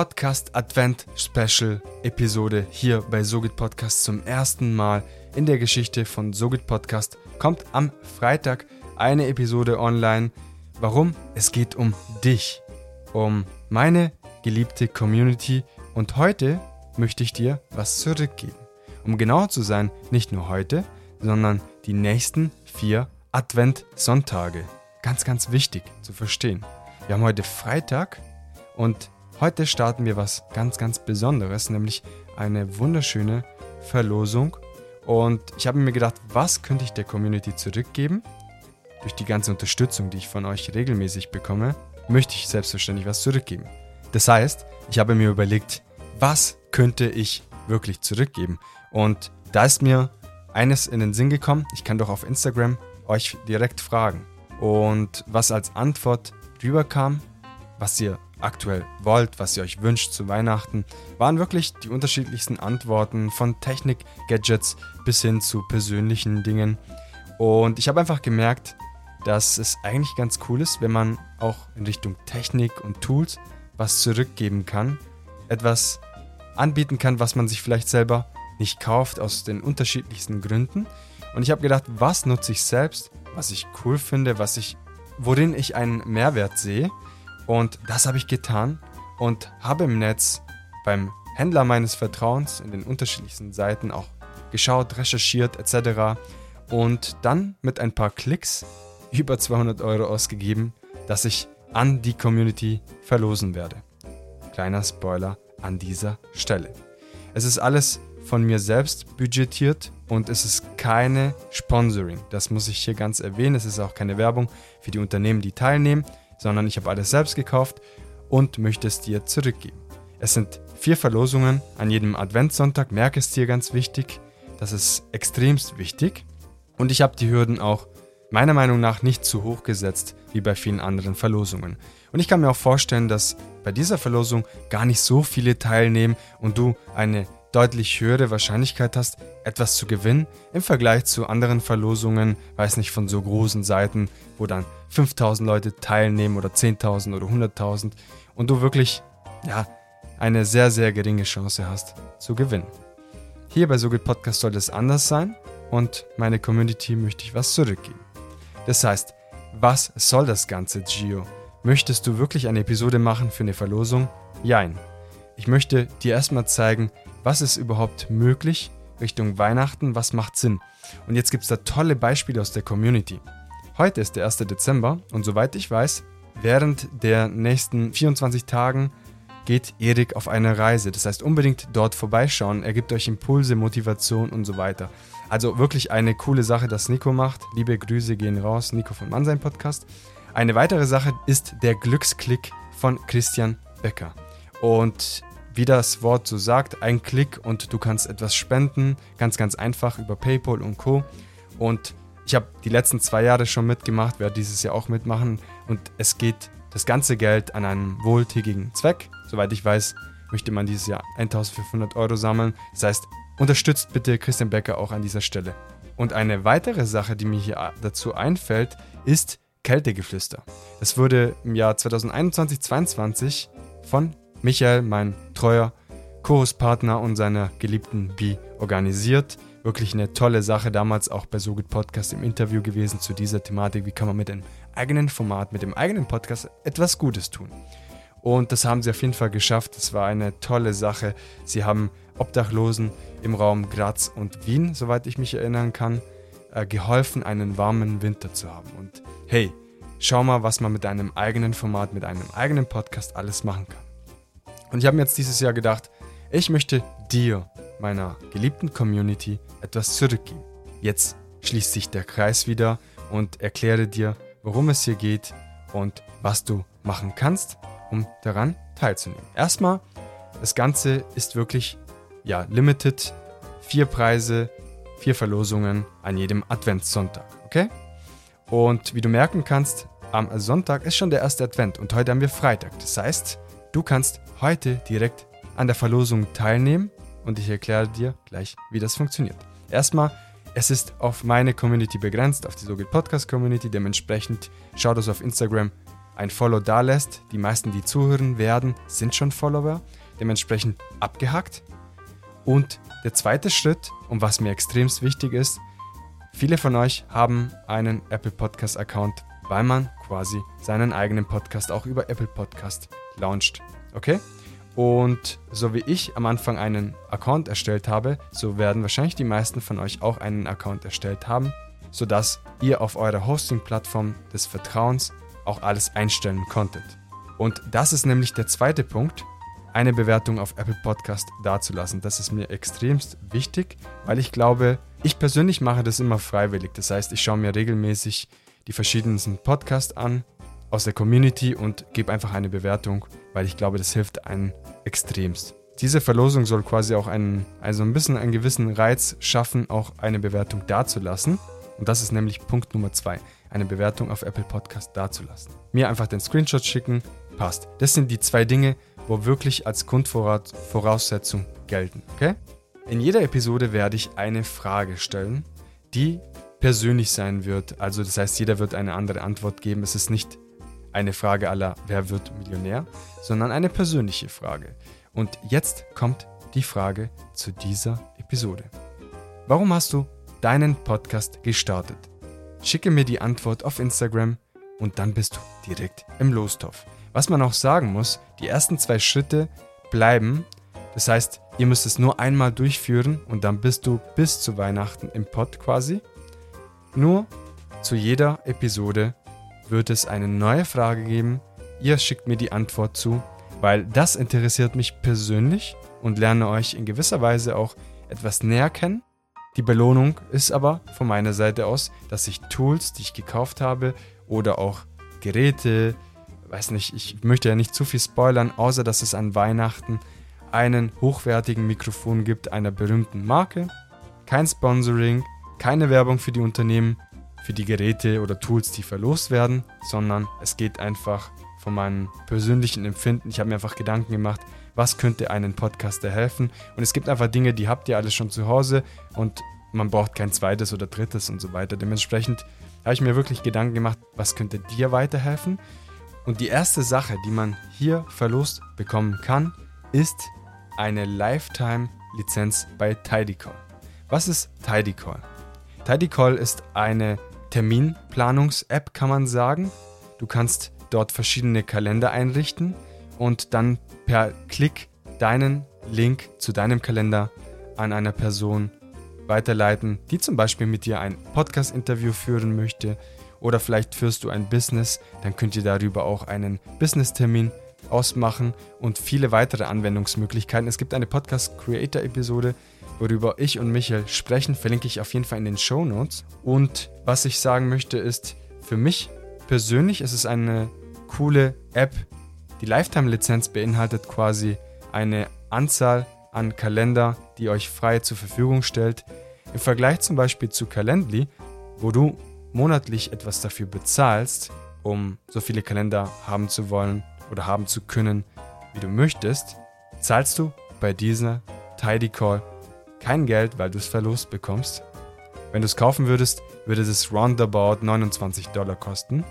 Podcast Advent Special Episode hier bei Sogit Podcast zum ersten Mal in der Geschichte von Sogit Podcast. Kommt am Freitag eine Episode online. Warum? Es geht um dich, um meine geliebte Community und heute möchte ich dir was zurückgeben. Um genauer zu sein, nicht nur heute, sondern die nächsten vier Advent-Sonntage. Ganz, ganz wichtig zu verstehen. Wir haben heute Freitag und heute starten wir was ganz, ganz Besonderes, nämlich eine wunderschöne Verlosung. Und ich habe mir gedacht, was könnte ich der Community zurückgeben? Durch die ganze Unterstützung, die ich von euch regelmäßig bekomme, möchte ich selbstverständlich was zurückgeben. Das heißt, ich habe mir überlegt, was könnte ich wirklich zurückgeben? Und da ist mir eines in den Sinn gekommen, ich kann doch auf Instagram euch direkt fragen. Und was als Antwort drüber kam, was ihr aktuell wollt, was ihr euch wünscht zu Weihnachten, waren wirklich die unterschiedlichsten Antworten von Technik, Gadgets bis hin zu persönlichen Dingen. Und ich habe einfach gemerkt, dass es eigentlich ganz cool ist, wenn man auch in Richtung Technik und Tools was zurückgeben kann, etwas anbieten kann, was man sich vielleicht selber nicht kauft aus den unterschiedlichsten Gründen. Und ich habe gedacht, was nutze ich selbst, was ich cool finde, was ich, worin ich einen Mehrwert sehe. Und das habe ich getan und habe im Netz beim Händler meines Vertrauens in den unterschiedlichsten Seiten auch geschaut, recherchiert etc. Und dann mit ein paar Klicks über 200 Euro ausgegeben, dass ich an die Community verlosen werde. Kleiner Spoiler an dieser Stelle. Es ist alles von mir selbst budgetiert und es ist keine Sponsoring. Das muss ich hier ganz erwähnen. Es ist auch keine Werbung für die Unternehmen, die teilnehmen, sondern ich habe alles selbst gekauft und möchte es dir zurückgeben. Es sind vier Verlosungen an jedem Adventssonntag. Merke es dir ganz wichtig. Das ist extremst wichtig. Und ich habe die Hürden auch meiner Meinung nach nicht zu hoch gesetzt wie bei vielen anderen Verlosungen. Und ich kann mir auch vorstellen, dass bei dieser Verlosung gar nicht so viele teilnehmen und du eine deutlich höhere Wahrscheinlichkeit hast, etwas zu gewinnen im Vergleich zu anderen Verlosungen, weiß nicht, von so großen Seiten, wo dann 5000 Leute teilnehmen oder 10.000 oder 100.000 und du wirklich, ja, eine sehr, sehr geringe Chance hast zu gewinnen. Hier bei SoGit Podcast soll es anders sein und meine Community möchte ich was zurückgeben. Das heißt, was soll das Ganze, Gio? Möchtest du wirklich eine Episode machen für eine Verlosung? Jein. Ich möchte dir erstmal zeigen, was ist überhaupt möglich Richtung Weihnachten, was macht Sinn. Und jetzt gibt es da tolle Beispiele aus der Community. Heute ist der 1. Dezember und soweit ich weiß, während der nächsten 24 Tagen geht Erik auf eine Reise. Das heißt, unbedingt dort vorbeischauen. Er gibt euch Impulse, Motivation und so weiter. Also wirklich eine coole Sache, dass Nico macht. Liebe Grüße gehen raus, Nico von Mannsein Podcast. Eine weitere Sache ist der Glücksklick von Christian Becker. Und wie das Wort so sagt, ein Klick und du kannst etwas spenden, ganz, ganz einfach über PayPal und Co. Und ich habe die letzten zwei Jahre schon mitgemacht, werde dieses Jahr auch mitmachen und es geht das ganze Geld an einen wohltätigen Zweck. Soweit ich weiß, möchte man dieses Jahr 1500 Euro sammeln. Das heißt, unterstützt bitte Christian Becker auch an dieser Stelle. Und eine weitere Sache, die mir hier dazu einfällt, ist Kältegeflüster. Das wurde im Jahr 2021-22 von Michael, mein treuer Choruspartner und seiner geliebten Bi organisiert. Wirklich eine tolle Sache, damals auch bei SoGit Podcast im Interview gewesen zu dieser Thematik. Wie kann man mit einem eigenen Format, mit dem eigenen Podcast etwas Gutes tun? Und das haben sie auf jeden Fall geschafft. Es war eine tolle Sache. Sie haben Obdachlosen im Raum Graz und Wien, soweit ich mich erinnern kann, äh, geholfen, einen warmen Winter zu haben. Und hey, schau mal, was man mit einem eigenen Format, mit einem eigenen Podcast alles machen kann. Und ich habe mir jetzt dieses Jahr gedacht, ich möchte dir, meiner geliebten Community, etwas zurückgeben. Jetzt schließt sich der Kreis wieder und erkläre dir, worum es hier geht und was du machen kannst, um daran teilzunehmen. Erstmal, das Ganze ist wirklich ja limited. Vier Preise, vier Verlosungen an jedem Adventssonntag, okay? Und wie du merken kannst, am Sonntag ist schon der erste Advent und heute haben wir Freitag. Das heißt, Du kannst heute direkt an der Verlosung teilnehmen und ich erkläre dir gleich, wie das funktioniert. Erstmal, es ist auf meine Community begrenzt, auf die sogenannte Podcast Community. Dementsprechend schau das auf Instagram ein Follow da lässt. Die meisten, die zuhören werden, sind schon Follower, dementsprechend abgehackt. Und der zweite Schritt, und was mir extremst wichtig ist, viele von euch haben einen Apple Podcast Account, weil man quasi seinen eigenen Podcast auch über Apple Podcast launcht. Okay? Und so wie ich am Anfang einen Account erstellt habe, so werden wahrscheinlich die meisten von euch auch einen Account erstellt haben, sodass ihr auf eurer Hosting-Plattform des Vertrauens auch alles einstellen konntet. Und das ist nämlich der zweite Punkt, eine Bewertung auf Apple Podcast dazulassen. Das ist mir extremst wichtig, weil ich glaube, ich persönlich mache das immer freiwillig. Das heißt, ich schaue mir regelmäßig die verschiedensten Podcasts an aus der Community und gebe einfach eine Bewertung, weil ich glaube, das hilft einem extremst. Diese Verlosung soll quasi auch einen, also ein bisschen einen gewissen Reiz schaffen, auch eine Bewertung dazulassen. Und das ist nämlich Punkt Nummer zwei, eine Bewertung auf Apple Podcast dazulassen. Mir einfach den Screenshot schicken, passt. Das sind die zwei Dinge, wo wirklich als Grundvoraussetzung gelten. Okay? In jeder Episode werde ich eine Frage stellen, die persönlich sein wird. Also das heißt, jeder wird eine andere Antwort geben. Es ist nicht eine Frage aller Wer wird Millionär, sondern eine persönliche Frage. Und jetzt kommt die Frage zu dieser Episode. Warum hast du deinen Podcast gestartet? Schicke mir die Antwort auf Instagram und dann bist du direkt im Lostopf. Was man auch sagen muss, die ersten zwei Schritte bleiben. Das heißt, ihr müsst es nur einmal durchführen und dann bist du bis zu Weihnachten im Pod quasi. Nur zu jeder Episode wird es eine neue Frage geben. Ihr schickt mir die Antwort zu, weil das interessiert mich persönlich und lerne euch in gewisser Weise auch etwas näher kennen. Die Belohnung ist aber von meiner Seite aus, dass ich Tools, die ich gekauft habe oder auch Geräte, weiß nicht, ich möchte ja nicht zu viel spoilern, außer dass es an Weihnachten einen hochwertigen Mikrofon gibt einer berühmten Marke. Kein Sponsoring, keine Werbung für die Unternehmen, für die Geräte oder Tools, die verlost werden, sondern es geht einfach von meinem persönlichen Empfinden. Ich habe mir einfach Gedanken gemacht, was könnte einen Podcaster helfen. Und es gibt einfach Dinge, die habt ihr alles schon zu Hause und man braucht kein zweites oder drittes und so weiter. Dementsprechend habe ich mir wirklich Gedanken gemacht, was könnte dir weiterhelfen. Und die erste Sache, die man hier verlost bekommen kann, ist eine Lifetime-Lizenz bei Tidycall. Was ist Tidycall? Tidycall ist eine Terminplanungs-App, kann man sagen. Du kannst dort verschiedene Kalender einrichten und dann per Klick deinen Link zu deinem Kalender an einer Person weiterleiten, die zum Beispiel mit dir ein Podcast-Interview führen möchte oder vielleicht führst du ein Business, dann könnt ihr darüber auch einen Business-Termin ausmachen und viele weitere Anwendungsmöglichkeiten. Es gibt eine Podcast-Creator-Episode, worüber ich und Michael sprechen, verlinke ich auf jeden Fall in den Show Notes. Und was ich sagen möchte ist, für mich persönlich ist es eine coole App. Die Lifetime-Lizenz beinhaltet quasi eine Anzahl an Kalender, die euch frei zur Verfügung stellt. Im Vergleich zum Beispiel zu Calendly, wo du monatlich etwas dafür bezahlst, um so viele Kalender haben zu wollen oder haben zu können, wie du möchtest, zahlst du bei dieser Tidy Call kein Geld, weil du es verlost bekommst. Wenn du es kaufen würdest, würde es roundabout 29 Dollar kosten.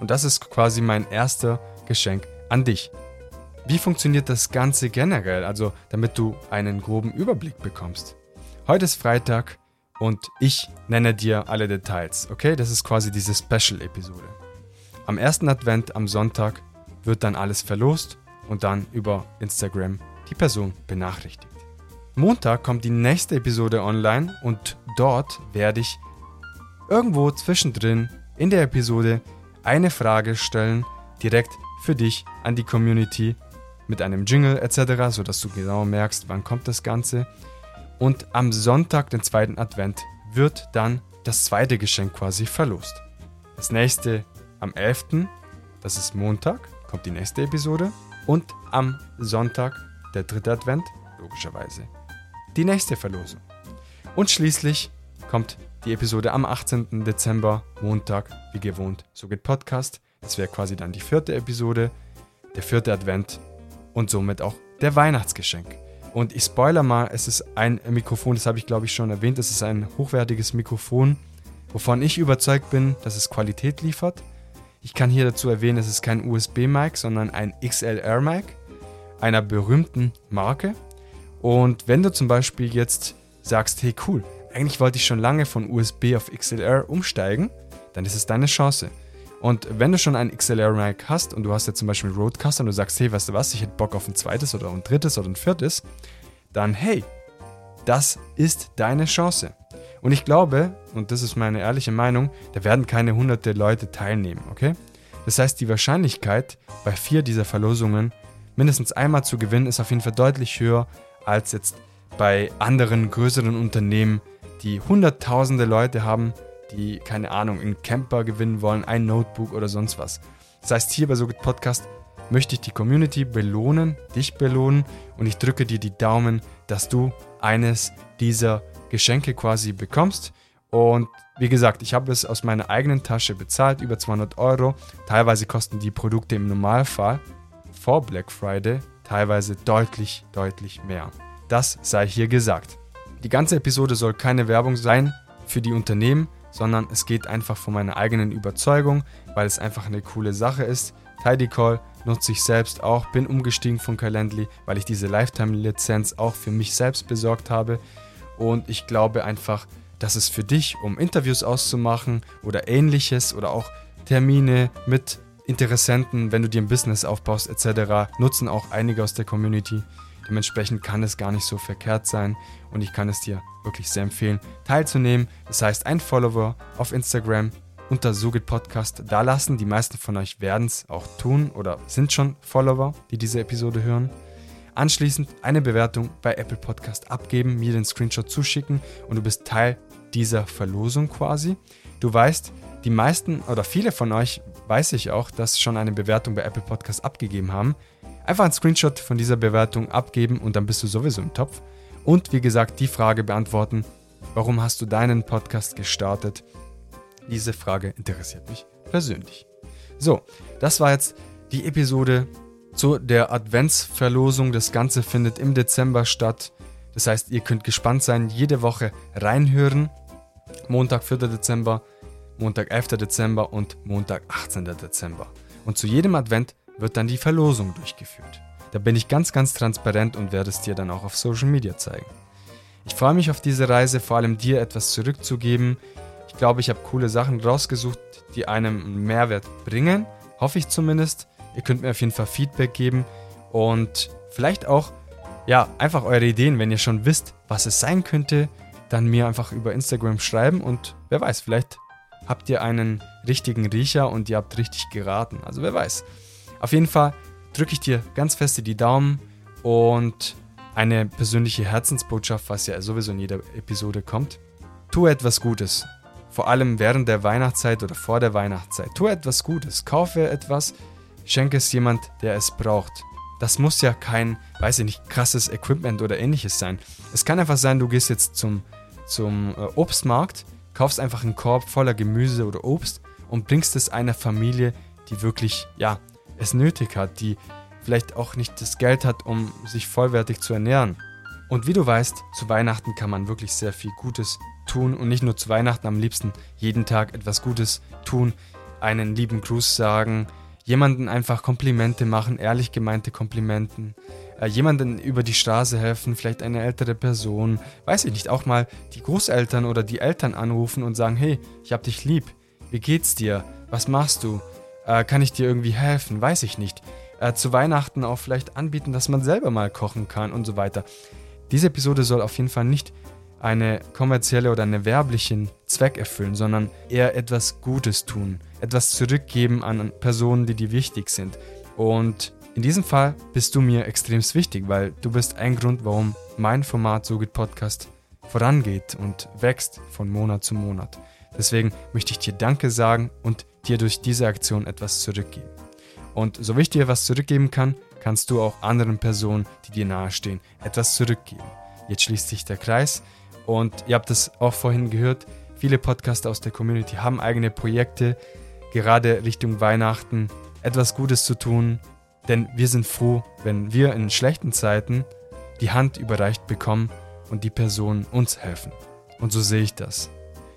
Und das ist quasi mein erster Geschenk an dich. Wie funktioniert das Ganze generell, also damit du einen groben Überblick bekommst? Heute ist Freitag und ich nenne dir alle Details, okay? Das ist quasi diese Special-Episode. Am ersten Advent am Sonntag wird dann alles verlost und dann über Instagram die Person benachrichtigt. Montag kommt die nächste Episode online und dort werde ich irgendwo zwischendrin in der Episode eine Frage stellen, direkt für dich an die Community mit einem Jingle etc., sodass du genau merkst, wann kommt das Ganze. Und am Sonntag, den zweiten Advent, wird dann das zweite Geschenk quasi verlost. Das nächste am 11., das ist Montag, kommt die nächste Episode. Und am Sonntag, der dritte Advent, logischerweise, die nächste Verlosung. Und schließlich kommt die Episode am 18. Dezember, Montag, wie gewohnt, so geht Podcast. Das wäre quasi dann die vierte Episode, der vierte Advent und somit auch der Weihnachtsgeschenk. Und ich spoiler mal, es ist ein Mikrofon, das habe ich glaube ich schon erwähnt, es ist ein hochwertiges Mikrofon, wovon ich überzeugt bin, dass es Qualität liefert. Ich kann hier dazu erwähnen, es ist kein USB-Mic, sondern ein XLR-Mic einer berühmten Marke. Und wenn du zum Beispiel jetzt sagst, hey cool, eigentlich wollte ich schon lange von USB auf XLR umsteigen, dann ist es deine Chance. Und wenn du schon ein XLR-Mic hast und du hast jetzt zum Beispiel Roadcaster und du sagst, hey, weißt du was, ich hätte Bock auf ein zweites oder ein drittes oder ein viertes, dann hey, das ist deine Chance. Und ich glaube, und das ist meine ehrliche Meinung, da werden keine hunderte Leute teilnehmen, okay? Das heißt, die Wahrscheinlichkeit bei vier dieser Verlosungen mindestens einmal zu gewinnen ist auf jeden Fall deutlich höher als jetzt bei anderen größeren Unternehmen, die hunderttausende Leute haben, die, keine Ahnung, einen Camper gewinnen wollen, ein Notebook oder sonst was. Das heißt, hier bei SoGit Podcast möchte ich die Community belohnen, dich belohnen und ich drücke dir die Daumen, dass du eines dieser Geschenke quasi bekommst. Und wie gesagt, ich habe es aus meiner eigenen Tasche bezahlt, über 200 Euro. Teilweise kosten die Produkte im Normalfall vor Black Friday teilweise deutlich, deutlich mehr. Das sei hier gesagt. Die ganze Episode soll keine Werbung sein für die Unternehmen, sondern es geht einfach von meiner eigenen Überzeugung, weil es einfach eine coole Sache ist. Tidecall nutze ich selbst auch, bin umgestiegen von Calendly, weil ich diese Lifetime-Lizenz auch für mich selbst besorgt habe. Und ich glaube einfach, dass es für dich, um Interviews auszumachen oder ähnliches oder auch Termine mit Interessenten, wenn du dir ein Business aufbaust etc., nutzen auch einige aus der Community. Dementsprechend kann es gar nicht so verkehrt sein und ich kann es dir wirklich sehr empfehlen, teilzunehmen. Das heißt, ein Follower auf Instagram unter Sugit Podcast da lassen. Die meisten von euch werden es auch tun oder sind schon Follower, die diese Episode hören. Anschließend eine Bewertung bei Apple Podcast abgeben, mir den Screenshot zuschicken und du bist Teil dieser Verlosung quasi. Du weißt, die meisten oder viele von euch weiß ich auch, dass schon eine Bewertung bei Apple Podcast abgegeben haben. Einfach einen Screenshot von dieser Bewertung abgeben und dann bist du sowieso im Topf. Und wie gesagt, die Frage beantworten, warum hast du deinen Podcast gestartet? Diese Frage interessiert mich persönlich. So, das war jetzt die Episode zu der Adventsverlosung. Das Ganze findet im Dezember statt. Das heißt, ihr könnt gespannt sein, jede Woche reinhören. Montag, 4. Dezember, Montag, 11. Dezember und Montag, 18. Dezember. Und zu jedem Advent wird dann die Verlosung durchgeführt. Da bin ich ganz, ganz transparent und werde es dir dann auch auf Social Media zeigen. Ich freue mich auf diese Reise, vor allem dir etwas zurückzugeben. Ich glaube, ich habe coole Sachen rausgesucht, die einem einen Mehrwert bringen. Hoffe ich zumindest. Ihr könnt mir auf jeden Fall Feedback geben und vielleicht auch, ja, einfach eure Ideen, wenn ihr schon wisst, was es sein könnte, dann mir einfach über Instagram schreiben und wer weiß, vielleicht habt ihr einen richtigen Riecher und ihr habt richtig geraten. Also wer weiß. Auf jeden Fall drücke ich dir ganz feste die Daumen und eine persönliche Herzensbotschaft, was ja sowieso in jeder Episode kommt. Tu etwas Gutes. Vor allem während der Weihnachtszeit oder vor der Weihnachtszeit. Tu etwas Gutes. Kaufe etwas, schenke es jemand, der es braucht. Das muss ja kein, weiß ich nicht, krasses Equipment oder ähnliches sein. Es kann einfach sein, du gehst jetzt zum, zum äh, Obstmarkt, kaufst einfach einen Korb voller Gemüse oder Obst und bringst es einer Familie, die wirklich, ja, es nötig hat, die vielleicht auch nicht das Geld hat, um sich vollwertig zu ernähren. Und wie du weißt, zu Weihnachten kann man wirklich sehr viel Gutes tun und nicht nur zu Weihnachten am liebsten jeden Tag etwas Gutes tun, einen lieben Gruß sagen, jemanden einfach Komplimente machen, ehrlich gemeinte Komplimenten, äh, jemanden über die Straße helfen, vielleicht eine ältere Person, weiß ich nicht, auch mal die Großeltern oder die Eltern anrufen und sagen, hey, ich hab dich lieb, wie geht's dir, was machst du, äh, kann ich dir irgendwie helfen? Weiß ich nicht. Äh, zu Weihnachten auch vielleicht anbieten, dass man selber mal kochen kann und so weiter. Diese Episode soll auf jeden Fall nicht eine kommerzielle oder eine werblichen Zweck erfüllen, sondern eher etwas Gutes tun, etwas zurückgeben an Personen, die dir wichtig sind. Und in diesem Fall bist du mir extremst wichtig, weil du bist ein Grund, warum mein Format SoGit Podcast vorangeht und wächst von Monat zu Monat. Deswegen möchte ich dir Danke sagen und dir durch diese Aktion etwas zurückgeben. Und so wie ich dir was zurückgeben kann, kannst du auch anderen Personen, die dir nahestehen, etwas zurückgeben. Jetzt schließt sich der Kreis und ihr habt es auch vorhin gehört, viele Podcaster aus der Community haben eigene Projekte, gerade Richtung Weihnachten, etwas Gutes zu tun, denn wir sind froh, wenn wir in schlechten Zeiten die Hand überreicht bekommen und die Personen uns helfen. Und so sehe ich das.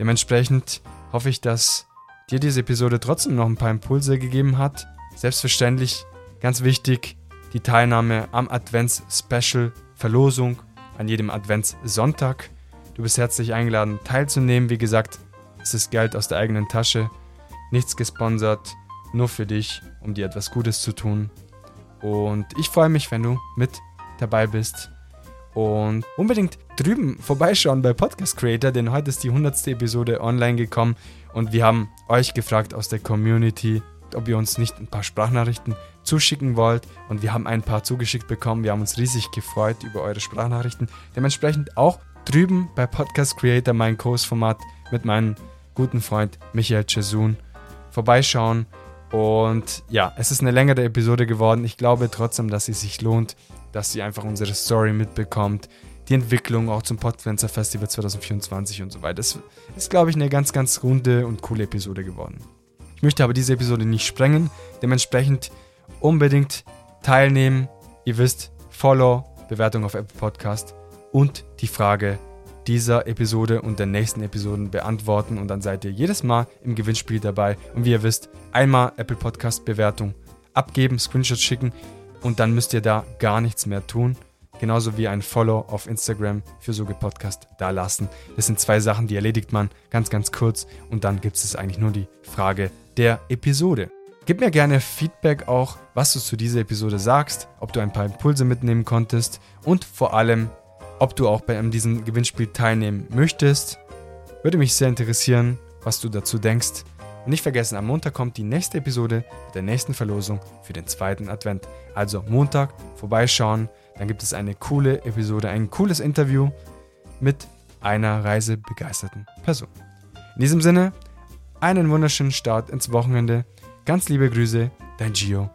Dementsprechend hoffe ich, dass dir diese Episode trotzdem noch ein paar Impulse gegeben hat. Selbstverständlich, ganz wichtig, die Teilnahme am Advents-Special Verlosung an jedem Adventssonntag. Du bist herzlich eingeladen, teilzunehmen. Wie gesagt, es ist Geld aus der eigenen Tasche, nichts gesponsert, nur für dich, um dir etwas Gutes zu tun. Und ich freue mich, wenn du mit dabei bist. Und unbedingt drüben vorbeischauen bei Podcast Creator, denn heute ist die 100. Episode online gekommen und wir haben euch gefragt aus der Community, ob ihr uns nicht ein paar Sprachnachrichten zuschicken wollt. Und wir haben ein paar zugeschickt bekommen. Wir haben uns riesig gefreut über eure Sprachnachrichten. Dementsprechend auch drüben bei Podcast Creator, mein Kursformat mit meinem guten Freund Michael Chesun vorbeischauen. Und ja, es ist eine längere Episode geworden. Ich glaube trotzdem, dass sie sich lohnt, dass ihr einfach unsere Story mitbekommt. Die Entwicklung auch zum Podfluencer Festival 2024 und so weiter. Es ist, glaube ich, eine ganz, ganz runde und coole Episode geworden. Ich möchte aber diese Episode nicht sprengen. Dementsprechend unbedingt teilnehmen. Ihr wisst, Follow, Bewertung auf Apple Podcast und die Frage dieser Episode und der nächsten Episoden beantworten und dann seid ihr jedes Mal im Gewinnspiel dabei. Und wie ihr wisst, einmal Apple Podcast Bewertung abgeben, Screenshots schicken und dann müsst ihr da gar nichts mehr tun. Genauso wie ein Follow auf Instagram für Soge Podcast da lassen. Das sind zwei Sachen, die erledigt man ganz, ganz kurz und dann gibt es eigentlich nur die Frage der Episode. Gib mir gerne Feedback auch, was du zu dieser Episode sagst, ob du ein paar Impulse mitnehmen konntest und vor allem, ob du auch bei diesem Gewinnspiel teilnehmen möchtest. Würde mich sehr interessieren, was du dazu denkst. Und nicht vergessen, am Montag kommt die nächste Episode mit der nächsten Verlosung für den zweiten Advent. Also Montag vorbeischauen, dann gibt es eine coole Episode, ein cooles Interview mit einer reisebegeisterten Person. In diesem Sinne, einen wunderschönen Start ins Wochenende. Ganz liebe Grüße, dein Gio